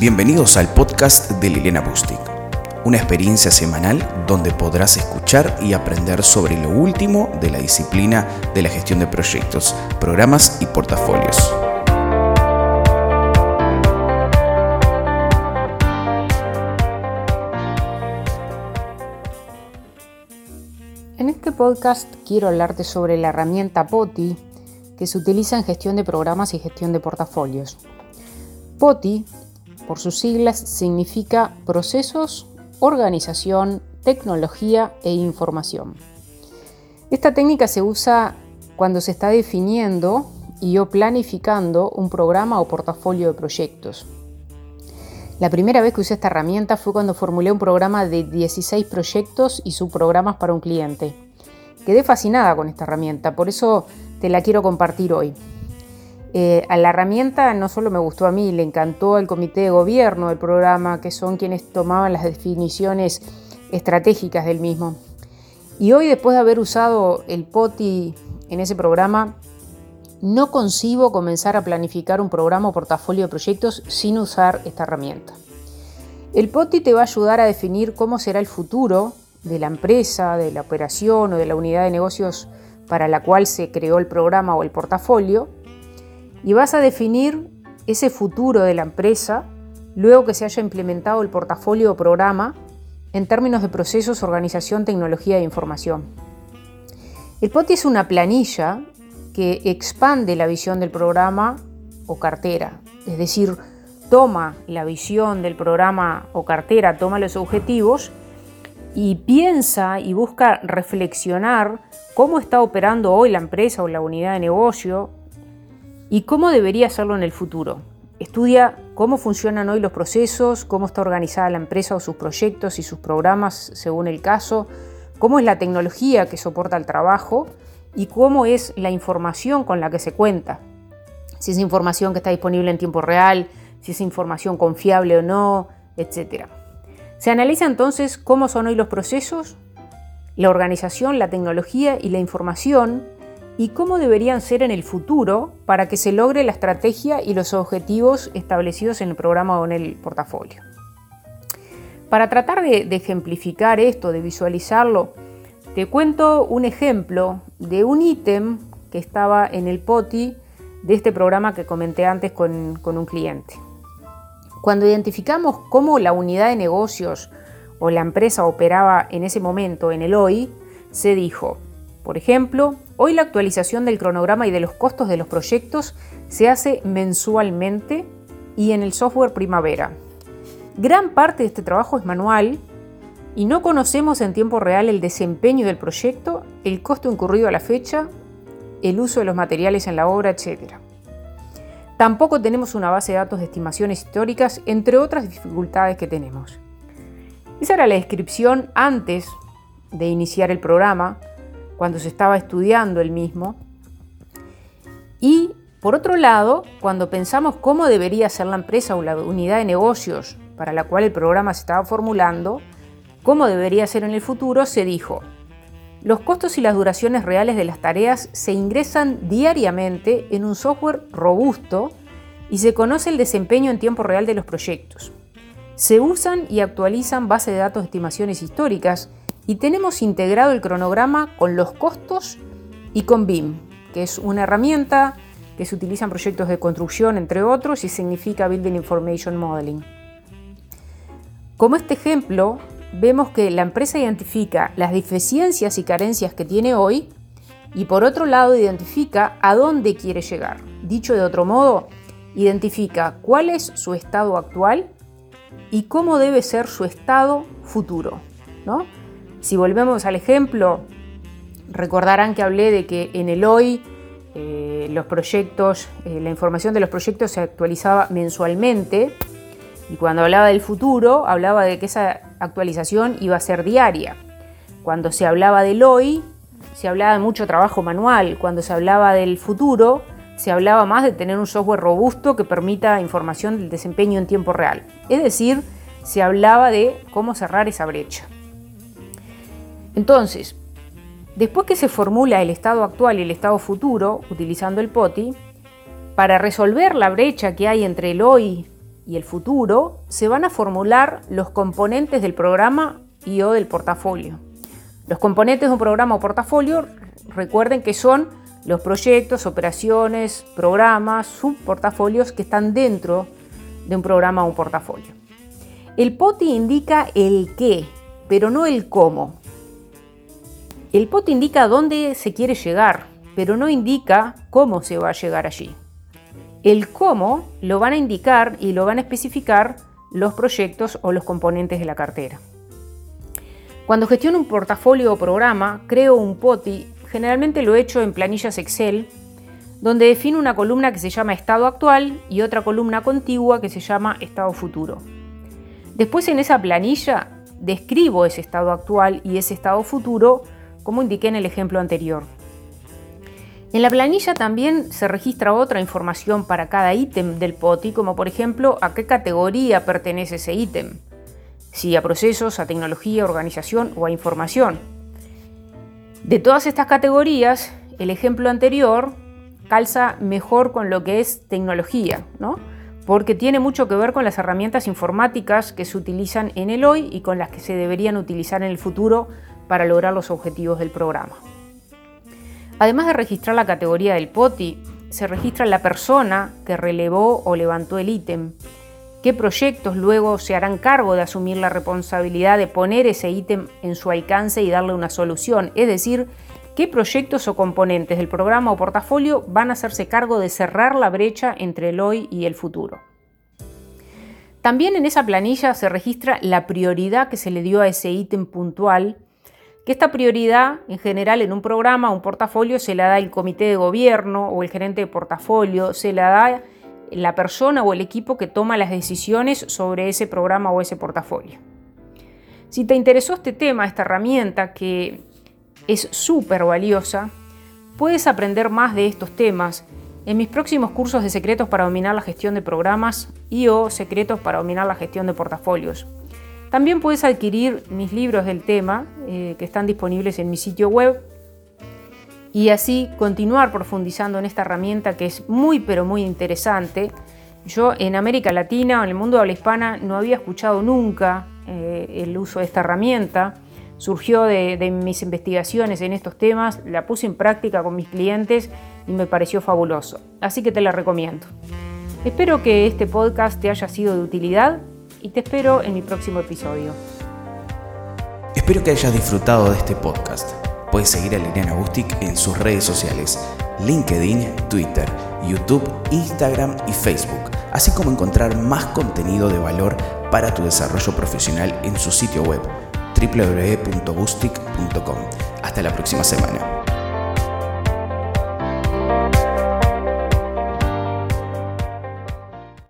Bienvenidos al podcast de Liliana Bustic, una experiencia semanal donde podrás escuchar y aprender sobre lo último de la disciplina de la gestión de proyectos, programas y portafolios. En este podcast quiero hablarte sobre la herramienta POTI que se utiliza en gestión de programas y gestión de portafolios. POTI por sus siglas, significa procesos, organización, tecnología e información. Esta técnica se usa cuando se está definiendo y o planificando un programa o portafolio de proyectos. La primera vez que usé esta herramienta fue cuando formulé un programa de 16 proyectos y subprogramas para un cliente. Quedé fascinada con esta herramienta, por eso te la quiero compartir hoy. Eh, a la herramienta no solo me gustó a mí, le encantó al comité de gobierno del programa, que son quienes tomaban las definiciones estratégicas del mismo. Y hoy, después de haber usado el POTI en ese programa, no concibo comenzar a planificar un programa o portafolio de proyectos sin usar esta herramienta. El POTI te va a ayudar a definir cómo será el futuro de la empresa, de la operación o de la unidad de negocios para la cual se creó el programa o el portafolio y vas a definir ese futuro de la empresa luego que se haya implementado el portafolio o programa en términos de procesos, organización, tecnología e información. El POTI es una planilla que expande la visión del programa o cartera, es decir, toma la visión del programa o cartera, toma los objetivos y piensa y busca reflexionar cómo está operando hoy la empresa o la unidad de negocio y cómo debería hacerlo en el futuro. Estudia cómo funcionan hoy los procesos, cómo está organizada la empresa o sus proyectos y sus programas según el caso, cómo es la tecnología que soporta el trabajo y cómo es la información con la que se cuenta. Si es información que está disponible en tiempo real, si es información confiable o no, etc. Se analiza entonces cómo son hoy los procesos, la organización, la tecnología y la información y cómo deberían ser en el futuro para que se logre la estrategia y los objetivos establecidos en el programa o en el portafolio. Para tratar de, ejemplificar esto, de visualizarlo, te cuento un ejemplo de un ítem que estaba en el POTI de este programa que comenté antes con, con un cliente. Cuando identificamos cómo la unidad de negocios o la empresa operaba en ese momento, en el hoy, se dijo, por ejemplo, hoy la actualización del cronograma y de los costos de los proyectos se hace mensualmente y en el software Primavera. Gran parte de este trabajo es manual y no conocemos en tiempo real el desempeño del proyecto, el costo incurrido a la fecha, el uso de los materiales en la obra, etc. Tampoco tenemos una base de datos de estimaciones históricas, entre otras dificultades que tenemos. Esa era la descripción antes de iniciar el programa, cuando se estaba estudiando el mismo. Y por otro lado, cuando pensamos cómo debería ser la empresa o la unidad de negocios para la cual el programa se estaba formulando, cómo debería ser en el futuro, se dijo, los costos y las duraciones reales de las tareas se ingresan diariamente en un software robusto y se conoce el desempeño en tiempo real de los proyectos. Se usan y actualizan bases de datos de estimaciones históricas y tenemos integrado el cronograma con los costos y con BIM, que es una herramienta que se utiliza en proyectos de construcción, entre otros, y significa Building Information Modeling. Como este ejemplo, vemos que la empresa identifica las deficiencias y carencias que tiene hoy y por otro lado identifica a dónde quiere llegar. Dicho de otro modo, identifica cuál es su estado actual y cómo debe ser su estado futuro. ¿no? Si volvemos al ejemplo, recordarán que hablé de que en el hoy eh, los proyectos, eh, la información de los proyectos se actualizaba mensualmente y cuando hablaba del futuro hablaba de que esa actualización iba a ser diaria. Cuando se hablaba del hoy se hablaba de mucho trabajo manual. Cuando se hablaba del futuro se hablaba más de tener un software robusto que permita información del desempeño en tiempo real. Es decir, se hablaba de cómo cerrar esa brecha. Entonces, después que se formula el estado actual y el estado futuro, utilizando el POTI, para resolver la brecha que hay entre el hoy y el futuro, se van a formular los componentes del programa y o del portafolio. Los componentes de un programa o portafolio, recuerden que son los proyectos, operaciones, programas, subportafolios que están dentro de un programa o un portafolio. El POTI indica el qué, pero no el cómo. El POTI indica dónde se quiere llegar, pero no indica cómo se va a llegar allí. El cómo lo van a indicar y lo van a especificar los proyectos o los componentes de la cartera. Cuando gestiono un portafolio o programa, creo un POTI, generalmente lo he hecho en planillas Excel, donde defino una columna que se llama estado actual y otra columna contigua que se llama estado futuro. Después en esa planilla describo ese estado actual y ese estado futuro como indiqué en el ejemplo anterior. En la planilla también se registra otra información para cada ítem del POTI, como por ejemplo a qué categoría pertenece ese ítem si a procesos, a tecnología, organización o a información. De todas estas categorías, el ejemplo anterior calza mejor con lo que es tecnología, ¿no? porque tiene mucho que ver con las herramientas informáticas que se utilizan en el hoy y con las que se deberían utilizar en el futuro para lograr los objetivos del programa. Además de registrar la categoría del POTI, se registra la persona que relevó o levantó el ítem, qué proyectos luego se harán cargo de asumir la responsabilidad de poner ese ítem en su alcance y darle una solución, es decir, qué proyectos o componentes del programa o portafolio van a hacerse cargo de cerrar la brecha entre el hoy y el futuro. También en esa planilla se registra la prioridad que se le dio a ese ítem puntual, que esta prioridad en general en un programa un portafolio se la da el comité de gobierno o el gerente de portafolio, se la da la persona o el equipo que toma las decisiones sobre ese programa o ese portafolio. Si te interesó este tema, esta herramienta que es súper valiosa, puedes aprender más de estos temas en mis próximos cursos de secretos para dominar la gestión de programas y o secretos para dominar la gestión de portafolios. También puedes adquirir mis libros del tema eh, que están disponibles en mi sitio web y así continuar profundizando en esta herramienta que es muy pero muy interesante. Yo en América Latina o en el mundo de habla hispana no había escuchado nunca eh, el uso de esta herramienta. Surgió de, de mis investigaciones en estos temas, la puse en práctica con mis clientes y me pareció fabuloso. Así que te la recomiendo. Espero que este podcast te haya sido de utilidad y te espero en mi próximo episodio. Espero que hayas disfrutado de este podcast. Puedes seguir a Liliana Bustic en sus redes sociales, LinkedIn, Twitter, YouTube, Instagram y Facebook, así como encontrar más contenido de valor para tu desarrollo profesional en su sitio web www.bustic.com. Hasta la próxima semana.